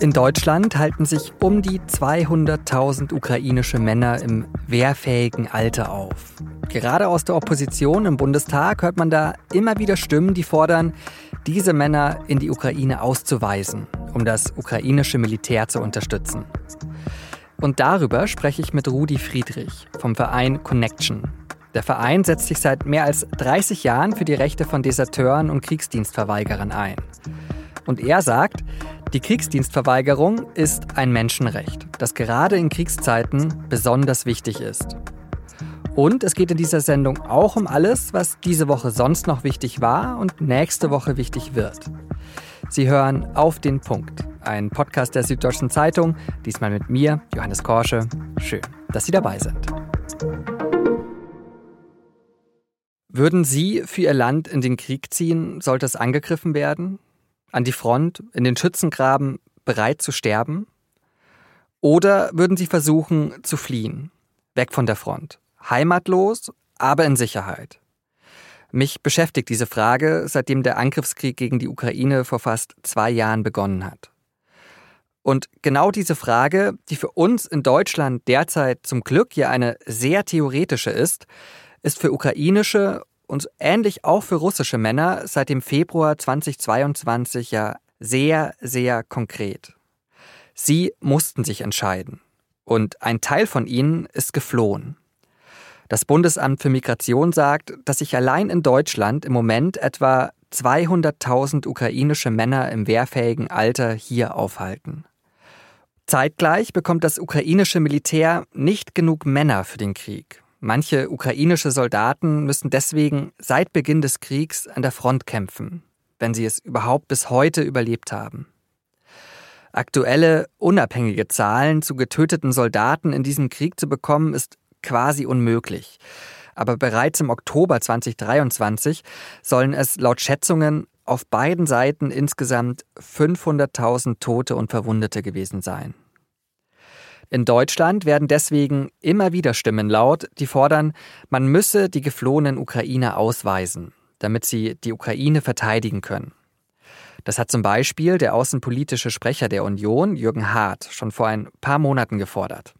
In Deutschland halten sich um die 200.000 ukrainische Männer im wehrfähigen Alter auf. Gerade aus der Opposition im Bundestag hört man da immer wieder Stimmen, die fordern, diese Männer in die Ukraine auszuweisen, um das ukrainische Militär zu unterstützen. Und darüber spreche ich mit Rudi Friedrich vom Verein Connection. Der Verein setzt sich seit mehr als 30 Jahren für die Rechte von Deserteuren und Kriegsdienstverweigerern ein. Und er sagt, die Kriegsdienstverweigerung ist ein Menschenrecht, das gerade in Kriegszeiten besonders wichtig ist. Und es geht in dieser Sendung auch um alles, was diese Woche sonst noch wichtig war und nächste Woche wichtig wird. Sie hören auf den Punkt, ein Podcast der Süddeutschen Zeitung, diesmal mit mir, Johannes Korsche. Schön, dass Sie dabei sind. Würden Sie für Ihr Land in den Krieg ziehen, sollte es angegriffen werden? An die Front, in den Schützengraben, bereit zu sterben? Oder würden Sie versuchen zu fliehen, weg von der Front, heimatlos, aber in Sicherheit. Mich beschäftigt diese Frage, seitdem der Angriffskrieg gegen die Ukraine vor fast zwei Jahren begonnen hat. Und genau diese Frage, die für uns in Deutschland derzeit zum Glück ja eine sehr theoretische ist, ist für ukrainische und ähnlich auch für russische Männer seit dem Februar 2022 ja sehr, sehr konkret. Sie mussten sich entscheiden. Und ein Teil von ihnen ist geflohen. Das Bundesamt für Migration sagt, dass sich allein in Deutschland im Moment etwa 200.000 ukrainische Männer im wehrfähigen Alter hier aufhalten. Zeitgleich bekommt das ukrainische Militär nicht genug Männer für den Krieg. Manche ukrainische Soldaten müssen deswegen seit Beginn des Kriegs an der Front kämpfen, wenn sie es überhaupt bis heute überlebt haben. Aktuelle, unabhängige Zahlen zu getöteten Soldaten in diesem Krieg zu bekommen, ist quasi unmöglich. Aber bereits im Oktober 2023 sollen es laut Schätzungen auf beiden Seiten insgesamt 500.000 Tote und Verwundete gewesen sein. In Deutschland werden deswegen immer wieder Stimmen laut, die fordern, man müsse die geflohenen Ukrainer ausweisen, damit sie die Ukraine verteidigen können. Das hat zum Beispiel der außenpolitische Sprecher der Union, Jürgen Hart, schon vor ein paar Monaten gefordert.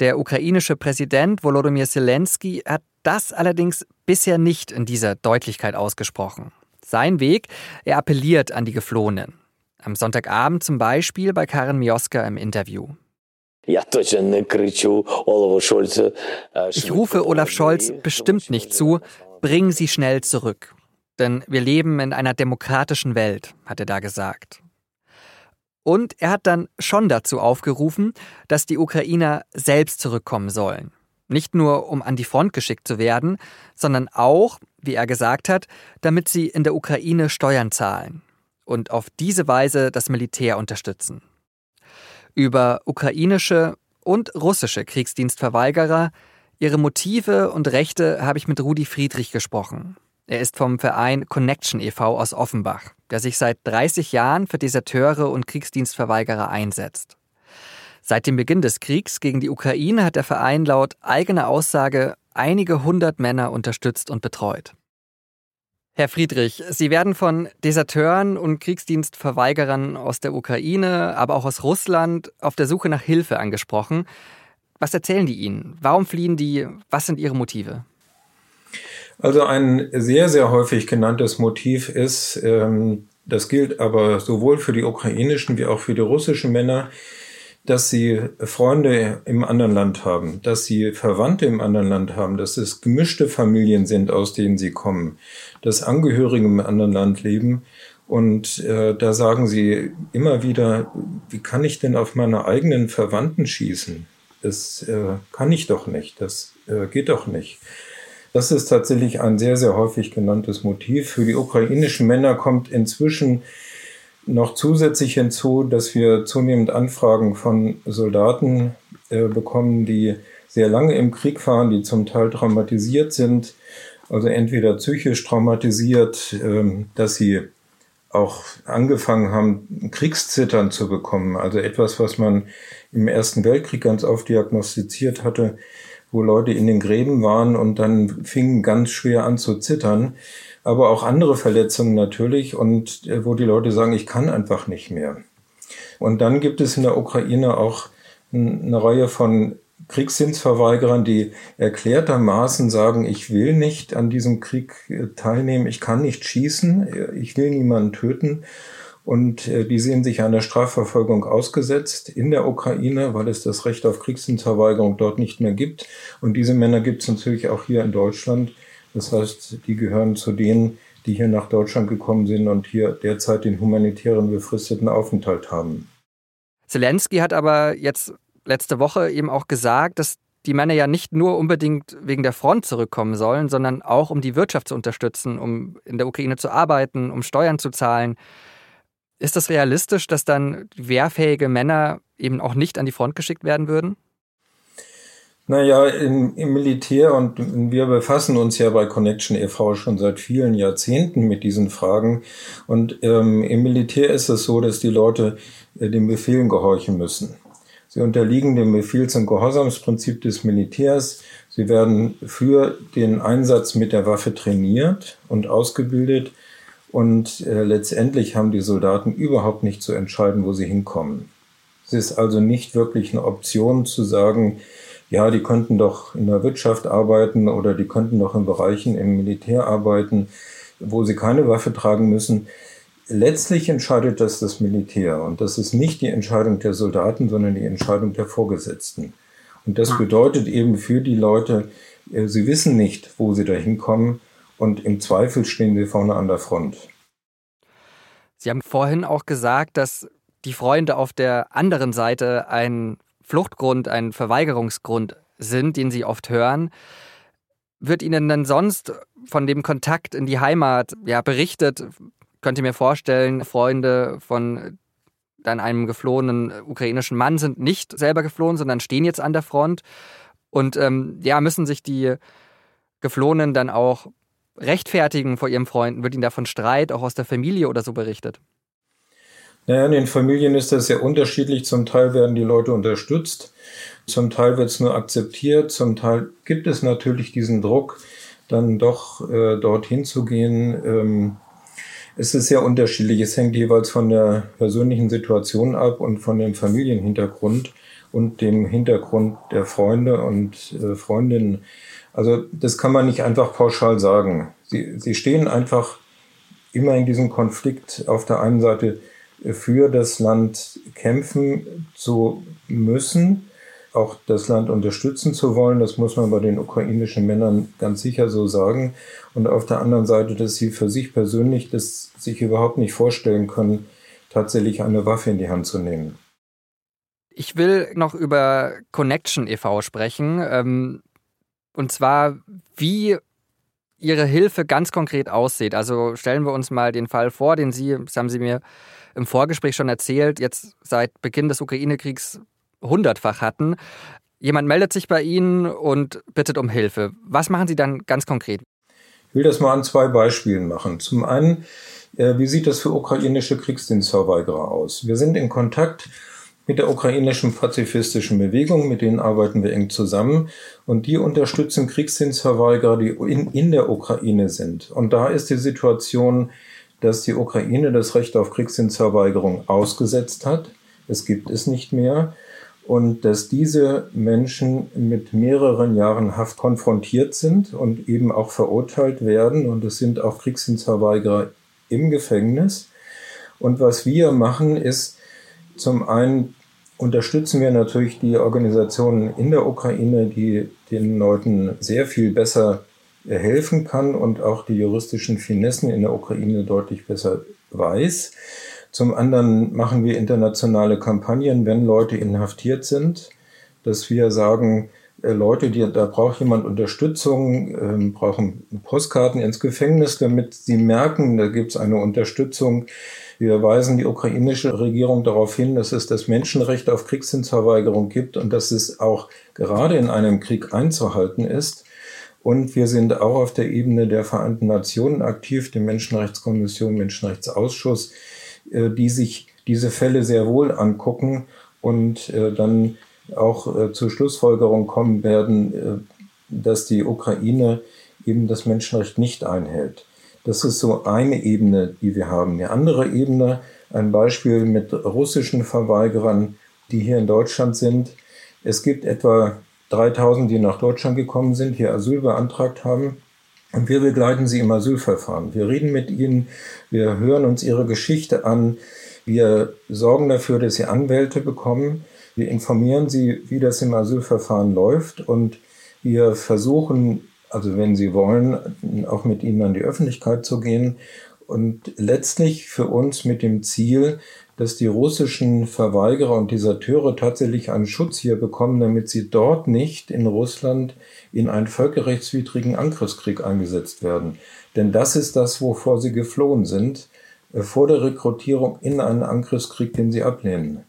Der ukrainische Präsident Volodymyr Zelensky hat das allerdings bisher nicht in dieser Deutlichkeit ausgesprochen. Sein Weg, er appelliert an die Geflohenen. Am Sonntagabend zum Beispiel bei Karen Mioska im Interview. Ich rufe Olaf Scholz bestimmt nicht zu, bringen Sie schnell zurück. Denn wir leben in einer demokratischen Welt, hat er da gesagt. Und er hat dann schon dazu aufgerufen, dass die Ukrainer selbst zurückkommen sollen. Nicht nur, um an die Front geschickt zu werden, sondern auch, wie er gesagt hat, damit sie in der Ukraine Steuern zahlen und auf diese Weise das Militär unterstützen. Über ukrainische und russische Kriegsdienstverweigerer, ihre Motive und Rechte habe ich mit Rudi Friedrich gesprochen. Er ist vom Verein Connection e.V. aus Offenbach, der sich seit 30 Jahren für Deserteure und Kriegsdienstverweigerer einsetzt. Seit dem Beginn des Kriegs gegen die Ukraine hat der Verein laut eigener Aussage einige hundert Männer unterstützt und betreut. Herr Friedrich, Sie werden von Deserteuren und Kriegsdienstverweigerern aus der Ukraine, aber auch aus Russland auf der Suche nach Hilfe angesprochen. Was erzählen die Ihnen? Warum fliehen die? Was sind Ihre Motive? Also ein sehr, sehr häufig genanntes Motiv ist, ähm, das gilt aber sowohl für die ukrainischen wie auch für die russischen Männer, dass sie Freunde im anderen Land haben, dass sie Verwandte im anderen Land haben, dass es gemischte Familien sind, aus denen sie kommen, dass Angehörige im anderen Land leben. Und äh, da sagen sie immer wieder, wie kann ich denn auf meine eigenen Verwandten schießen? Das äh, kann ich doch nicht, das äh, geht doch nicht. Das ist tatsächlich ein sehr, sehr häufig genanntes Motiv. Für die ukrainischen Männer kommt inzwischen noch zusätzlich hinzu, dass wir zunehmend Anfragen von Soldaten äh, bekommen, die sehr lange im Krieg fahren, die zum Teil traumatisiert sind, also entweder psychisch traumatisiert, äh, dass sie auch angefangen haben, Kriegszittern zu bekommen, also etwas, was man im Ersten Weltkrieg ganz oft diagnostiziert hatte, wo Leute in den Gräben waren und dann fingen ganz schwer an zu zittern. Aber auch andere Verletzungen natürlich und äh, wo die Leute sagen, ich kann einfach nicht mehr. Und dann gibt es in der Ukraine auch eine Reihe von Kriegsdienstverweigerern, die erklärtermaßen sagen, ich will nicht an diesem Krieg äh, teilnehmen, ich kann nicht schießen, ich will niemanden töten. Und äh, die sehen sich einer Strafverfolgung ausgesetzt in der Ukraine, weil es das Recht auf Kriegsdienstverweigerung dort nicht mehr gibt. Und diese Männer gibt es natürlich auch hier in Deutschland. Das heißt, die gehören zu denen, die hier nach Deutschland gekommen sind und hier derzeit den humanitären befristeten Aufenthalt haben. Zelensky hat aber jetzt letzte Woche eben auch gesagt, dass die Männer ja nicht nur unbedingt wegen der Front zurückkommen sollen, sondern auch um die Wirtschaft zu unterstützen, um in der Ukraine zu arbeiten, um Steuern zu zahlen. Ist das realistisch, dass dann wehrfähige Männer eben auch nicht an die Front geschickt werden würden? Naja, im, im Militär und wir befassen uns ja bei Connection e.V. schon seit vielen Jahrzehnten mit diesen Fragen. Und ähm, im Militär ist es so, dass die Leute äh, den Befehlen gehorchen müssen. Sie unterliegen dem Befehls- und Gehorsamsprinzip des Militärs. Sie werden für den Einsatz mit der Waffe trainiert und ausgebildet. Und äh, letztendlich haben die Soldaten überhaupt nicht zu entscheiden, wo sie hinkommen. Es ist also nicht wirklich eine Option zu sagen, ja, die könnten doch in der Wirtschaft arbeiten oder die könnten doch in Bereichen im Militär arbeiten, wo sie keine Waffe tragen müssen. Letztlich entscheidet das das Militär und das ist nicht die Entscheidung der Soldaten, sondern die Entscheidung der Vorgesetzten. Und das bedeutet eben für die Leute, äh, sie wissen nicht, wo sie da hinkommen und im Zweifel stehen sie vorne an der Front. Sie haben vorhin auch gesagt, dass die Freunde auf der anderen Seite ein Fluchtgrund, ein Verweigerungsgrund sind, den Sie oft hören. Wird Ihnen denn sonst von dem Kontakt in die Heimat ja, berichtet? Könnt ihr mir vorstellen, Freunde von dann einem geflohenen ukrainischen Mann sind nicht selber geflohen, sondern stehen jetzt an der Front und ähm, ja, müssen sich die Geflohenen dann auch rechtfertigen vor ihren Freunden? Wird ihnen davon Streit auch aus der Familie oder so berichtet? Naja, in den Familien ist das sehr unterschiedlich. Zum Teil werden die Leute unterstützt, zum Teil wird es nur akzeptiert, zum Teil gibt es natürlich diesen Druck, dann doch äh, dorthin zu gehen. Ähm, es ist sehr unterschiedlich. Es hängt jeweils von der persönlichen Situation ab und von dem Familienhintergrund und dem Hintergrund der Freunde und äh, Freundinnen. Also das kann man nicht einfach pauschal sagen. Sie, sie stehen einfach immer in diesem Konflikt auf der einen Seite für das Land kämpfen zu müssen, auch das Land unterstützen zu wollen. Das muss man bei den ukrainischen Männern ganz sicher so sagen. Und auf der anderen Seite, dass sie für sich persönlich das sich überhaupt nicht vorstellen können, tatsächlich eine Waffe in die Hand zu nehmen. Ich will noch über Connection e.V. sprechen. Ähm, und zwar, wie Ihre Hilfe ganz konkret aussieht. Also stellen wir uns mal den Fall vor, den Sie, das haben Sie mir im Vorgespräch schon erzählt, jetzt seit Beginn des Ukraine-Kriegs hundertfach hatten. Jemand meldet sich bei Ihnen und bittet um Hilfe. Was machen Sie dann ganz konkret? Ich will das mal an zwei Beispielen machen. Zum einen, äh, wie sieht das für ukrainische Kriegsdienstverweigerer aus? Wir sind in Kontakt mit der ukrainischen pazifistischen Bewegung, mit denen arbeiten wir eng zusammen und die unterstützen Kriegsdienstverweigerer, die in, in der Ukraine sind. Und da ist die Situation, dass die Ukraine das Recht auf Kriegsdienstverweigerung ausgesetzt hat. Es gibt es nicht mehr. Und dass diese Menschen mit mehreren Jahren Haft konfrontiert sind und eben auch verurteilt werden. Und es sind auch Kriegsdienstverweigerer im Gefängnis. Und was wir machen, ist zum einen unterstützen wir natürlich die Organisationen in der Ukraine, die den Leuten sehr viel besser helfen kann und auch die juristischen Finessen in der Ukraine deutlich besser weiß. Zum anderen machen wir internationale Kampagnen, wenn Leute inhaftiert sind, dass wir sagen, äh, Leute, die, da braucht jemand Unterstützung, äh, brauchen Postkarten ins Gefängnis, damit sie merken, da gibt es eine Unterstützung. Wir weisen die ukrainische Regierung darauf hin, dass es das Menschenrecht auf Kriegsdienstverweigerung gibt und dass es auch gerade in einem Krieg einzuhalten ist. Und wir sind auch auf der Ebene der Vereinten Nationen aktiv, der Menschenrechtskommission, Menschenrechtsausschuss, äh, die sich diese Fälle sehr wohl angucken und äh, dann auch äh, zur Schlussfolgerung kommen werden, äh, dass die Ukraine eben das Menschenrecht nicht einhält. Das ist so eine Ebene, die wir haben. Die andere Ebene, ein Beispiel mit russischen Verweigerern, die hier in Deutschland sind. Es gibt etwa 3000, die nach Deutschland gekommen sind, hier Asyl beantragt haben. Und wir begleiten sie im Asylverfahren. Wir reden mit ihnen, wir hören uns ihre Geschichte an, wir sorgen dafür, dass sie Anwälte bekommen, wir informieren sie, wie das im Asylverfahren läuft und wir versuchen, also wenn sie wollen, auch mit ihnen an die Öffentlichkeit zu gehen und letztlich für uns mit dem Ziel, dass die russischen Verweigerer und Deserteure tatsächlich einen Schutz hier bekommen, damit sie dort nicht in Russland in einen völkerrechtswidrigen Angriffskrieg eingesetzt werden. Denn das ist das, wovor sie geflohen sind, äh, vor der Rekrutierung in einen Angriffskrieg, den sie ablehnen.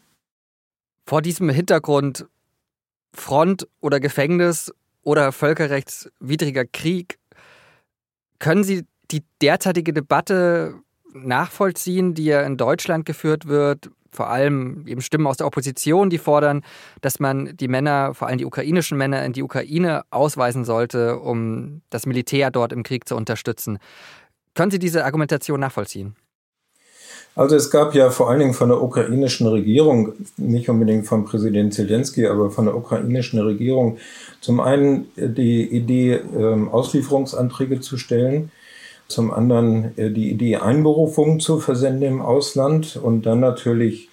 Vor diesem Hintergrund Front oder Gefängnis oder völkerrechtswidriger Krieg, können Sie die derzeitige Debatte nachvollziehen, die ja in Deutschland geführt wird, vor allem eben Stimmen aus der Opposition, die fordern, dass man die Männer, vor allem die ukrainischen Männer, in die Ukraine ausweisen sollte, um das Militär dort im Krieg zu unterstützen. Können Sie diese Argumentation nachvollziehen? Also es gab ja vor allen Dingen von der ukrainischen Regierung, nicht unbedingt von Präsident Zelensky, aber von der ukrainischen Regierung zum einen die Idee, ähm, Auslieferungsanträge zu stellen zum anderen äh, die Idee, Einberufungen zu versenden im Ausland und dann natürlich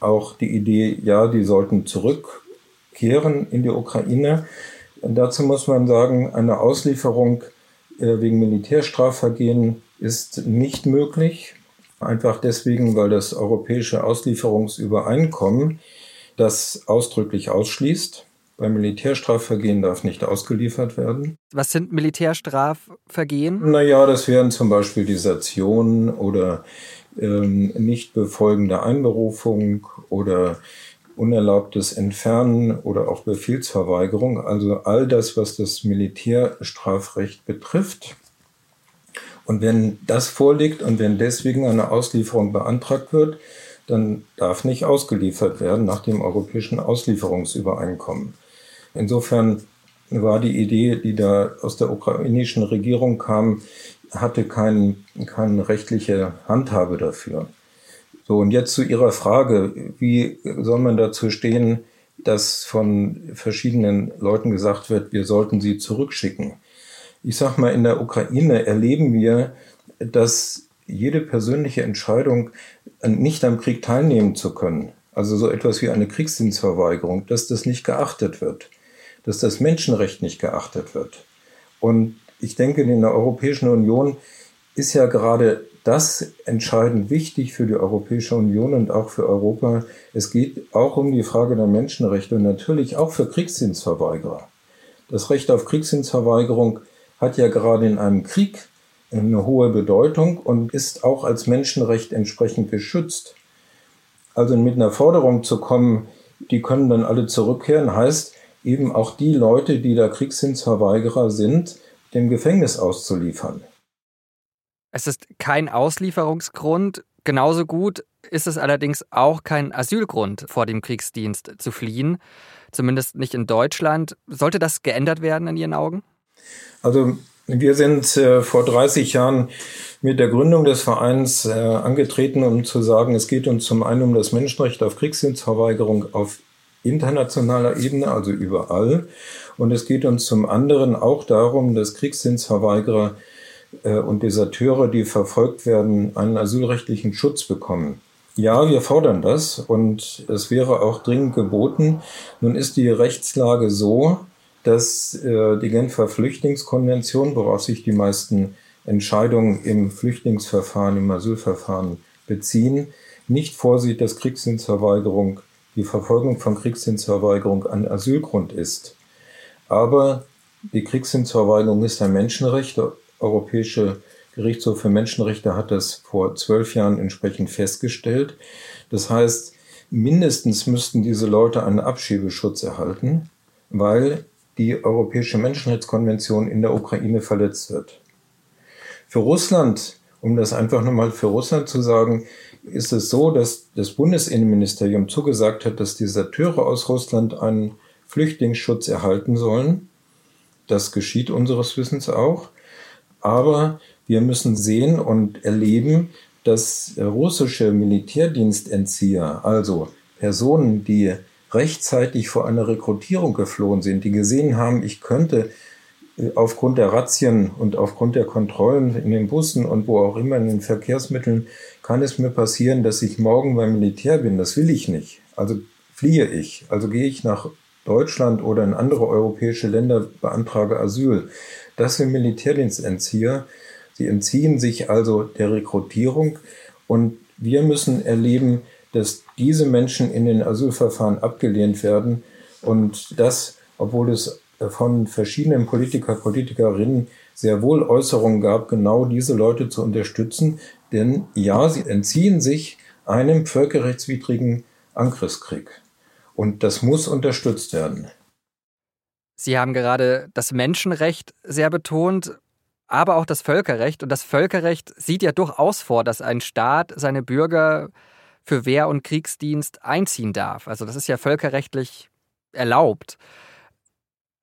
auch die Idee, ja, die sollten zurückkehren in die Ukraine. Und dazu muss man sagen, eine Auslieferung äh, wegen Militärstrafvergehen ist nicht möglich. Einfach deswegen, weil das europäische Auslieferungsübereinkommen das ausdrücklich ausschließt. Beim Militärstrafvergehen darf nicht ausgeliefert werden. Was sind Militärstrafvergehen? Naja, das wären zum Beispiel Desertionen oder ähm, nicht befolgende Einberufung oder unerlaubtes Entfernen oder auch Befehlsverweigerung. Also all das, was das Militärstrafrecht betrifft. Und wenn das vorliegt und wenn deswegen eine Auslieferung beantragt wird, dann darf nicht ausgeliefert werden nach dem europäischen Auslieferungsübereinkommen. Insofern war die Idee, die da aus der ukrainischen Regierung kam, hatte kein, keine rechtliche Handhabe dafür. So, und jetzt zu Ihrer Frage, wie soll man dazu stehen, dass von verschiedenen Leuten gesagt wird, wir sollten sie zurückschicken. Ich sag mal, in der Ukraine erleben wir, dass jede persönliche Entscheidung, nicht am Krieg teilnehmen zu können, also so etwas wie eine Kriegsdienstverweigerung, dass das nicht geachtet wird dass das Menschenrecht nicht geachtet wird. Und ich denke, in der Europäischen Union ist ja gerade das entscheidend wichtig für die Europäische Union und auch für Europa. Es geht auch um die Frage der Menschenrechte und natürlich auch für Kriegsdienstverweigerer. Das Recht auf Kriegsdienstverweigerung hat ja gerade in einem Krieg eine hohe Bedeutung und ist auch als Menschenrecht entsprechend geschützt. Also mit einer Forderung zu kommen, die können dann alle zurückkehren, heißt, eben auch die Leute, die da Kriegsdienstverweigerer sind, dem Gefängnis auszuliefern. Es ist kein Auslieferungsgrund. Genauso gut ist es allerdings auch kein Asylgrund, vor dem Kriegsdienst zu fliehen. Zumindest nicht in Deutschland. Sollte das geändert werden in Ihren Augen? Also wir sind äh, vor 30 Jahren mit der Gründung des Vereins äh, angetreten, um zu sagen, es geht uns zum einen um das Menschenrecht auf Kriegsdienstverweigerung auf internationaler Ebene, also überall. Und es geht uns zum anderen auch darum, dass Kriegsdienstverweigerer äh, und Deserteure, die verfolgt werden, einen asylrechtlichen Schutz bekommen. Ja, wir fordern das und es wäre auch dringend geboten. Nun ist die Rechtslage so, dass äh, die Genfer Flüchtlingskonvention, worauf sich die meisten Entscheidungen im Flüchtlingsverfahren, im Asylverfahren beziehen, nicht vorsieht, dass Kriegsdienstverweigerung die Verfolgung von Kriegsdienstverweigerung ein Asylgrund ist. Aber die Kriegsdienstverweigerung ist ein Menschenrecht. Der Europäische Gerichtshof für Menschenrechte hat das vor zwölf Jahren entsprechend festgestellt. Das heißt, mindestens müssten diese Leute einen Abschiebeschutz erhalten, weil die Europäische Menschenrechtskonvention in der Ukraine verletzt wird. Für Russland Um das einfach nochmal für Russland zu sagen, ist es so, dass das Bundesinnenministerium zugesagt hat, dass Deserteure aus Russland einen Flüchtlingsschutz erhalten sollen. Das geschieht unseres Wissens auch. Aber wir müssen sehen und erleben, dass russische Militärdienstentzieher, also Personen, die rechtzeitig vor einer Rekrutierung geflohen sind, die gesehen haben, ich könnte äh, aufgrund der Razzien und aufgrund der Kontrollen in den Bussen und wo auch immer in den Verkehrsmitteln, kann es mir passieren, dass ich morgen beim Militär bin. Das will ich nicht. Also fliehe ich. Also gehe ich nach Deutschland oder in andere europäische Länder, beantrage Asyl. Das sind Militärdienstentzieher. Sie entziehen sich also der Rekrutierung und wir müssen erleben, dass diese Menschen in den Asylverfahren abgelehnt werden und das, obwohl es von verschiedenen Politiker, Politikerinnen sehr wohl Äußerungen gab, genau diese Leute zu unterstützen. Denn ja, sie entziehen sich einem völkerrechtswidrigen Angriffskrieg. Und das muss unterstützt werden. Sie haben gerade das Menschenrecht sehr betont, aber auch das Völkerrecht. Und das Völkerrecht sieht ja durchaus vor, dass ein Staat seine Bürger für Wehr- und Kriegsdienst einziehen darf. Also das ist ja völkerrechtlich erlaubt.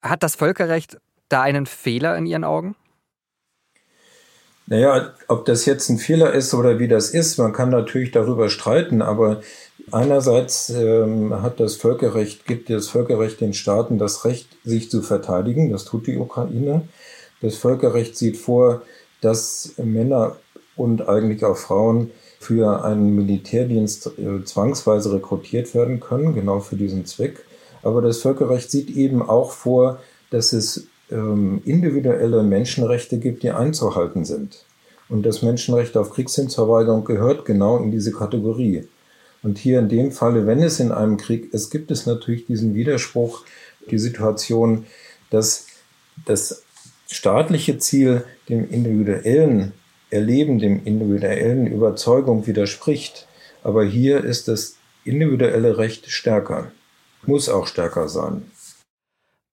Hat das Völkerrecht da einen Fehler in Ihren Augen? Naja, ob das jetzt ein Fehler ist oder wie das ist, man kann natürlich darüber streiten, aber einerseits ähm, hat das Völkerrecht, gibt das Völkerrecht den Staaten das Recht, sich zu verteidigen, das tut die Ukraine. Das Völkerrecht sieht vor, dass Männer und eigentlich auch Frauen für einen Militärdienst äh, zwangsweise rekrutiert werden können, genau für diesen Zweck. Aber das Völkerrecht sieht eben auch vor, dass es ähm, individuelle Menschenrechte gibt, die einzuhalten sind. Und das Menschenrecht auf Kriegsdienstverweigerung gehört genau in diese Kategorie. Und hier in dem Falle, wenn es in einem Krieg ist, gibt es natürlich diesen Widerspruch, die Situation, dass das staatliche Ziel dem individuellen Erleben, dem individuellen Überzeugung widerspricht. Aber hier ist das individuelle Recht stärker muss auch stärker sein.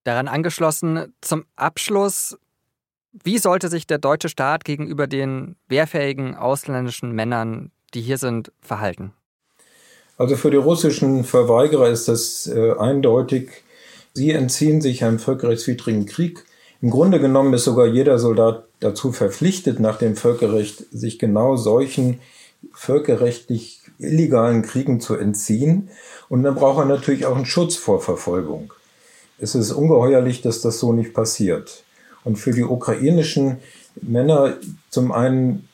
Daran angeschlossen zum Abschluss, wie sollte sich der deutsche Staat gegenüber den wehrfähigen ausländischen Männern, die hier sind, verhalten? Also für die russischen Verweigerer ist das äh, eindeutig. Sie entziehen sich einem völkerrechtswidrigen Krieg. Im Grunde genommen ist sogar jeder Soldat dazu verpflichtet, nach dem Völkerrecht sich genau solchen völkerrechtlich illegalen Kriegen zu entziehen. Und dann braucht er natürlich auch einen Schutz vor Verfolgung. Es ist ungeheuerlich, dass das so nicht passiert. Und für die ukrainischen Männer zum einen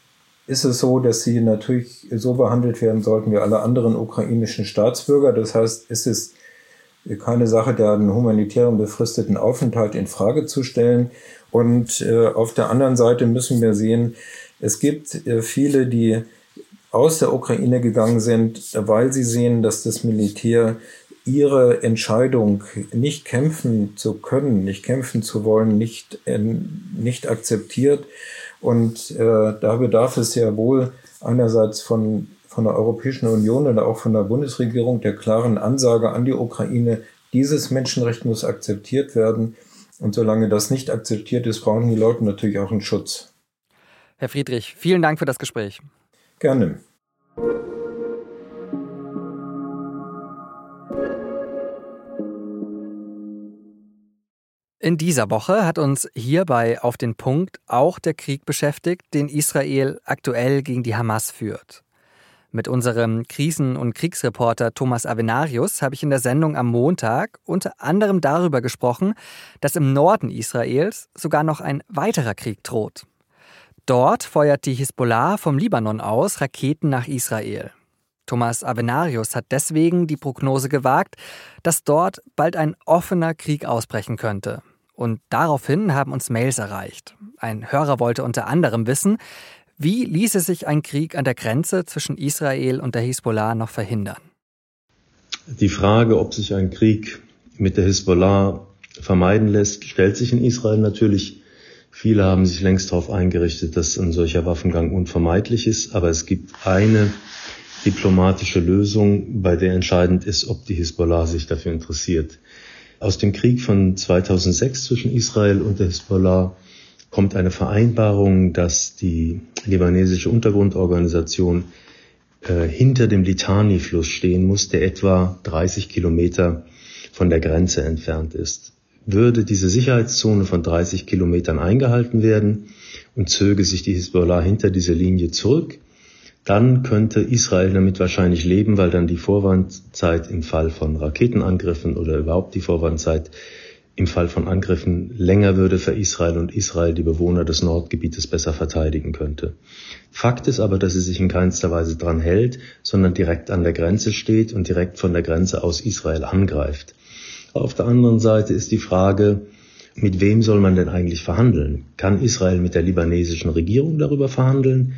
ist es so, dass sie natürlich so behandelt werden sollten wie alle anderen ukrainischen Staatsbürger. Das heißt, es ist keine Sache, der einen humanitären befristeten Aufenthalt in Frage zu stellen. Und äh, auf der anderen Seite müssen wir sehen, es gibt äh, viele, die aus der Ukraine gegangen sind, weil sie sehen, dass das Militär ihre Entscheidung, nicht kämpfen zu können, nicht kämpfen zu wollen, nicht, äh, nicht akzeptiert. Und äh, da bedarf es ja wohl einerseits von, von der Europäischen Union und auch von der Bundesregierung der klaren Ansage an die Ukraine, dieses Menschenrecht muss akzeptiert werden. Und solange das nicht akzeptiert ist, brauchen die Leute natürlich auch einen Schutz. Herr Friedrich, vielen Dank für das Gespräch. Gerne. In dieser Woche hat uns hierbei auf den Punkt auch der Krieg beschäftigt, den Israel aktuell gegen die Hamas führt. Mit unserem Krisen- und Kriegsreporter Thomas Avenarius habe ich in der Sendung am Montag unter anderem darüber gesprochen, dass im Norden Israels sogar noch ein weiterer Krieg droht. Dort feuert die Hisbollah vom Libanon aus Raketen nach Israel. Thomas Avenarius hat deswegen die Prognose gewagt, dass dort bald ein offener Krieg ausbrechen könnte. Und daraufhin haben uns Mails erreicht. Ein Hörer wollte unter anderem wissen, wie ließe sich ein Krieg an der Grenze zwischen Israel und der Hisbollah noch verhindern? Die Frage, ob sich ein Krieg mit der Hisbollah vermeiden lässt, stellt sich in Israel natürlich Viele haben sich längst darauf eingerichtet, dass ein solcher Waffengang unvermeidlich ist, aber es gibt eine diplomatische Lösung, bei der entscheidend ist, ob die Hisbollah sich dafür interessiert. Aus dem Krieg von 2006 zwischen Israel und der Hisbollah kommt eine Vereinbarung, dass die libanesische Untergrundorganisation äh, hinter dem Litani-Fluss stehen muss, der etwa 30 Kilometer von der Grenze entfernt ist. Würde diese Sicherheitszone von 30 Kilometern eingehalten werden und zöge sich die Hisbollah hinter diese Linie zurück, dann könnte Israel damit wahrscheinlich leben, weil dann die Vorwandzeit im Fall von Raketenangriffen oder überhaupt die Vorwandzeit im Fall von Angriffen länger würde für Israel und Israel die Bewohner des Nordgebietes besser verteidigen könnte. Fakt ist aber, dass sie sich in keinster Weise dran hält, sondern direkt an der Grenze steht und direkt von der Grenze aus Israel angreift. Auf der anderen Seite ist die Frage, mit wem soll man denn eigentlich verhandeln? Kann Israel mit der libanesischen Regierung darüber verhandeln?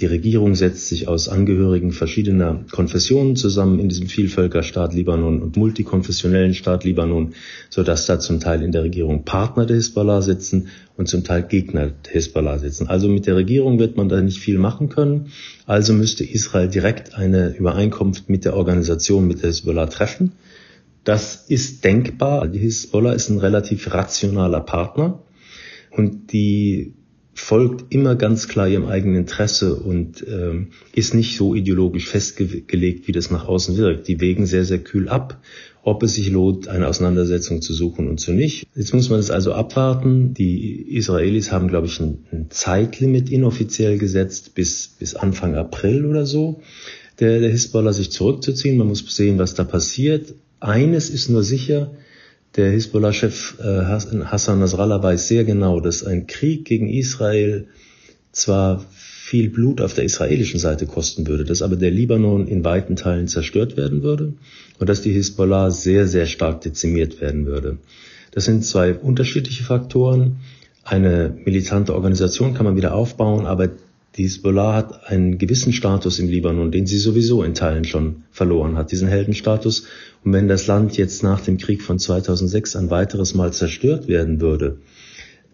Die Regierung setzt sich aus Angehörigen verschiedener Konfessionen zusammen in diesem Vielvölkerstaat Libanon und multikonfessionellen Staat Libanon, sodass da zum Teil in der Regierung Partner der Hisbollah sitzen und zum Teil Gegner der Hisbollah sitzen. Also mit der Regierung wird man da nicht viel machen können. Also müsste Israel direkt eine Übereinkunft mit der Organisation, mit der Hisbollah treffen. Das ist denkbar. Die Hisbollah ist ein relativ rationaler Partner und die folgt immer ganz klar ihrem eigenen Interesse und ähm, ist nicht so ideologisch festgelegt, wie das nach außen wirkt. Die wägen sehr, sehr kühl ab, ob es sich lohnt, eine Auseinandersetzung zu suchen und zu nicht. Jetzt muss man es also abwarten. Die Israelis haben, glaube ich, ein, ein Zeitlimit inoffiziell gesetzt bis, bis Anfang April oder so, der, der Hisbollah sich zurückzuziehen. Man muss sehen, was da passiert. Eines ist nur sicher, der Hisbollah-Chef äh, Hassan Nasrallah weiß sehr genau, dass ein Krieg gegen Israel zwar viel Blut auf der israelischen Seite kosten würde, dass aber der Libanon in weiten Teilen zerstört werden würde und dass die Hisbollah sehr, sehr stark dezimiert werden würde. Das sind zwei unterschiedliche Faktoren. Eine militante Organisation kann man wieder aufbauen, aber die Hisbollah hat einen gewissen Status im Libanon, den sie sowieso in Teilen schon verloren hat, diesen Heldenstatus. Und wenn das Land jetzt nach dem Krieg von 2006 ein weiteres Mal zerstört werden würde,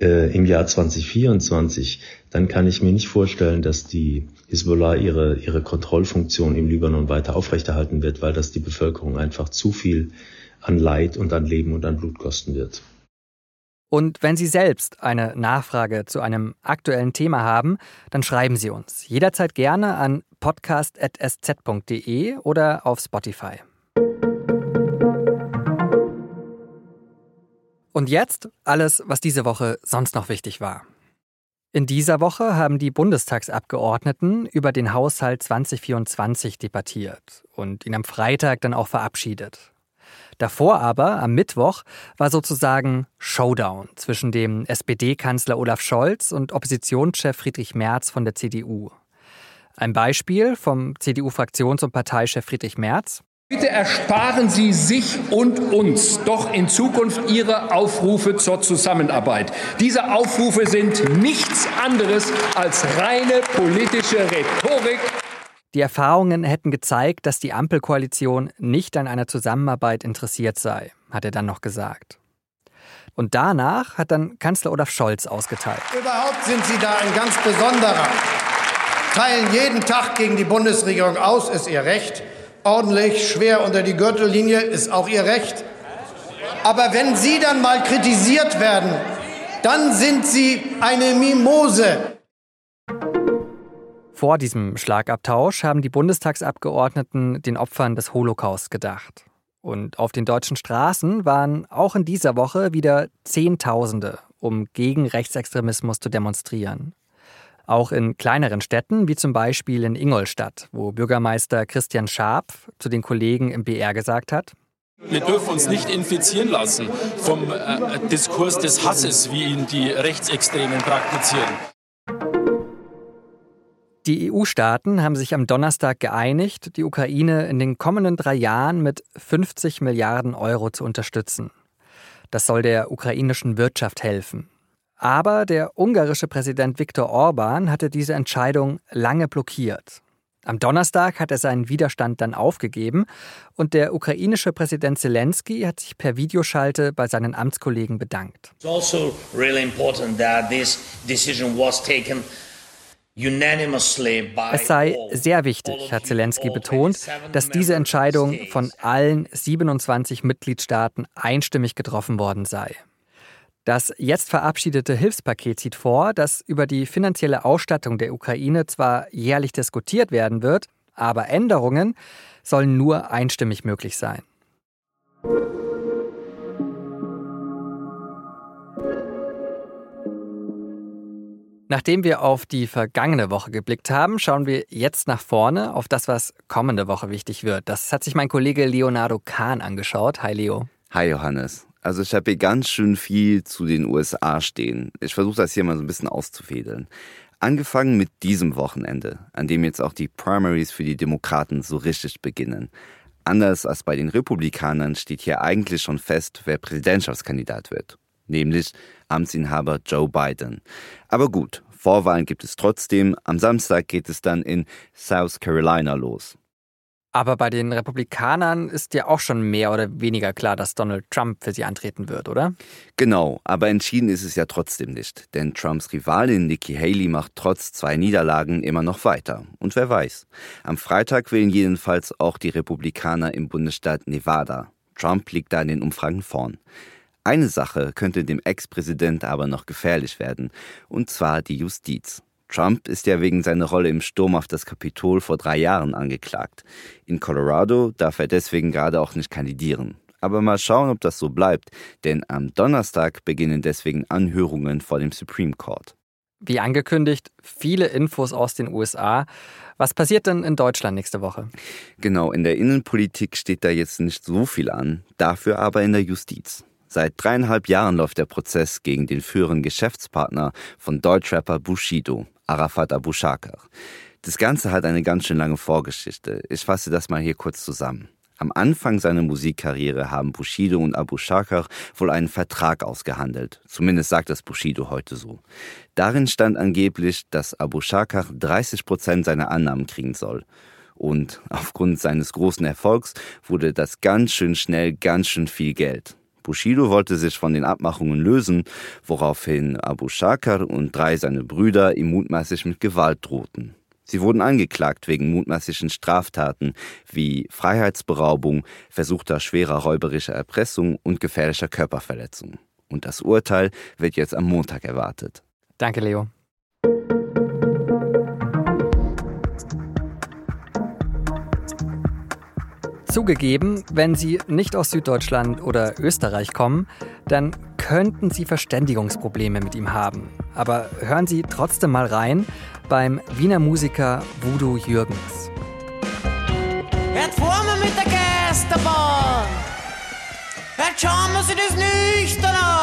äh, im Jahr 2024, dann kann ich mir nicht vorstellen, dass die Hisbollah ihre, ihre Kontrollfunktion im Libanon weiter aufrechterhalten wird, weil das die Bevölkerung einfach zu viel an Leid und an Leben und an Blut kosten wird. Und wenn Sie selbst eine Nachfrage zu einem aktuellen Thema haben, dann schreiben Sie uns jederzeit gerne an podcast.sz.de oder auf Spotify. Und jetzt alles, was diese Woche sonst noch wichtig war. In dieser Woche haben die Bundestagsabgeordneten über den Haushalt 2024 debattiert und ihn am Freitag dann auch verabschiedet. Davor aber, am Mittwoch, war sozusagen Showdown zwischen dem SPD-Kanzler Olaf Scholz und Oppositionschef Friedrich Merz von der CDU. Ein Beispiel vom CDU-Fraktions- und Parteichef Friedrich Merz. Bitte ersparen Sie sich und uns doch in Zukunft Ihre Aufrufe zur Zusammenarbeit. Diese Aufrufe sind nichts anderes als reine politische Rhetorik die Erfahrungen hätten gezeigt, dass die Ampelkoalition nicht an einer Zusammenarbeit interessiert sei, hat er dann noch gesagt. Und danach hat dann Kanzler Olaf Scholz ausgeteilt. Überhaupt sind Sie da ein ganz besonderer. Teilen jeden Tag gegen die Bundesregierung aus, ist Ihr Recht. Ordentlich, schwer unter die Gürtellinie, ist auch Ihr Recht. Aber wenn Sie dann mal kritisiert werden, dann sind Sie eine Mimose. Vor diesem Schlagabtausch haben die Bundestagsabgeordneten den Opfern des Holocaust gedacht. Und auf den deutschen Straßen waren auch in dieser Woche wieder Zehntausende, um gegen Rechtsextremismus zu demonstrieren. Auch in kleineren Städten, wie zum Beispiel in Ingolstadt, wo Bürgermeister Christian Scharpf zu den Kollegen im BR gesagt hat, wir dürfen uns nicht infizieren lassen vom äh, Diskurs des Hasses, wie ihn die Rechtsextremen praktizieren. Die EU-Staaten haben sich am Donnerstag geeinigt, die Ukraine in den kommenden drei Jahren mit 50 Milliarden Euro zu unterstützen. Das soll der ukrainischen Wirtschaft helfen. Aber der ungarische Präsident Viktor Orban hatte diese Entscheidung lange blockiert. Am Donnerstag hat er seinen Widerstand dann aufgegeben und der ukrainische Präsident Zelensky hat sich per Videoschalte bei seinen Amtskollegen bedankt. It's also really important that this decision was taken es sei sehr wichtig, hat Zelensky betont, dass diese Entscheidung von allen 27 Mitgliedstaaten einstimmig getroffen worden sei. Das jetzt verabschiedete Hilfspaket sieht vor, dass über die finanzielle Ausstattung der Ukraine zwar jährlich diskutiert werden wird, aber Änderungen sollen nur einstimmig möglich sein. Nachdem wir auf die vergangene Woche geblickt haben, schauen wir jetzt nach vorne auf das, was kommende Woche wichtig wird. Das hat sich mein Kollege Leonardo Kahn angeschaut. Hi Leo. Hi Johannes. Also ich habe hier ganz schön viel zu den USA stehen. Ich versuche das hier mal so ein bisschen auszufädeln. Angefangen mit diesem Wochenende, an dem jetzt auch die Primaries für die Demokraten so richtig beginnen. Anders als bei den Republikanern steht hier eigentlich schon fest, wer Präsidentschaftskandidat wird, nämlich Amtsinhaber Joe Biden. Aber gut, Vorwahlen gibt es trotzdem. Am Samstag geht es dann in South Carolina los. Aber bei den Republikanern ist ja auch schon mehr oder weniger klar, dass Donald Trump für sie antreten wird, oder? Genau, aber entschieden ist es ja trotzdem nicht. Denn Trumps Rivalin Nikki Haley macht trotz zwei Niederlagen immer noch weiter. Und wer weiß. Am Freitag wählen jedenfalls auch die Republikaner im Bundesstaat Nevada. Trump liegt da in den Umfragen vorn. Eine Sache könnte dem Ex-Präsident aber noch gefährlich werden, und zwar die Justiz. Trump ist ja wegen seiner Rolle im Sturm auf das Kapitol vor drei Jahren angeklagt. In Colorado darf er deswegen gerade auch nicht kandidieren. Aber mal schauen, ob das so bleibt, denn am Donnerstag beginnen deswegen Anhörungen vor dem Supreme Court. Wie angekündigt, viele Infos aus den USA. Was passiert denn in Deutschland nächste Woche? Genau, in der Innenpolitik steht da jetzt nicht so viel an, dafür aber in der Justiz. Seit dreieinhalb Jahren läuft der Prozess gegen den führenden Geschäftspartner von Deutschrapper Bushido, Arafat Abu Shakar. Das Ganze hat eine ganz schön lange Vorgeschichte. Ich fasse das mal hier kurz zusammen. Am Anfang seiner Musikkarriere haben Bushido und Abu Shakar wohl einen Vertrag ausgehandelt. Zumindest sagt das Bushido heute so. Darin stand angeblich, dass Abu Shakar 30 Prozent seiner Annahmen kriegen soll. Und aufgrund seines großen Erfolgs wurde das ganz schön schnell ganz schön viel Geld. Bushido wollte sich von den Abmachungen lösen, woraufhin Abu Shakar und drei seiner Brüder ihm mutmaßlich mit Gewalt drohten. Sie wurden angeklagt wegen mutmaßlichen Straftaten wie Freiheitsberaubung, versuchter schwerer räuberischer Erpressung und gefährlicher Körperverletzung. Und das Urteil wird jetzt am Montag erwartet. Danke, Leo. Zugegeben, wenn Sie nicht aus Süddeutschland oder Österreich kommen, dann könnten Sie Verständigungsprobleme mit ihm haben. Aber hören Sie trotzdem mal rein beim Wiener Musiker Voodoo Jürgens. Jetzt fahren wir mit der Geisterbahn. Jetzt schauen wir sich das nüchtern an.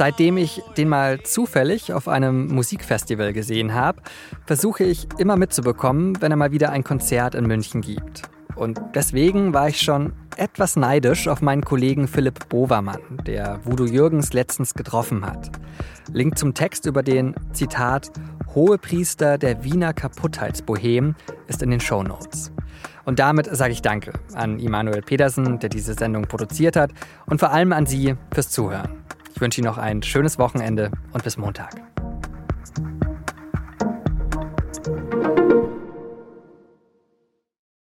Seitdem ich den mal zufällig auf einem Musikfestival gesehen habe, versuche ich immer mitzubekommen, wenn er mal wieder ein Konzert in München gibt. Und deswegen war ich schon etwas neidisch auf meinen Kollegen Philipp Bovermann, der Voodoo Jürgens letztens getroffen hat. Link zum Text über den, Zitat, Hohepriester der Wiener Kaputtheitsbohem ist in den Show Notes. Und damit sage ich Danke an Immanuel Pedersen, der diese Sendung produziert hat, und vor allem an Sie fürs Zuhören. Ich wünsche Ihnen noch ein schönes Wochenende und bis Montag.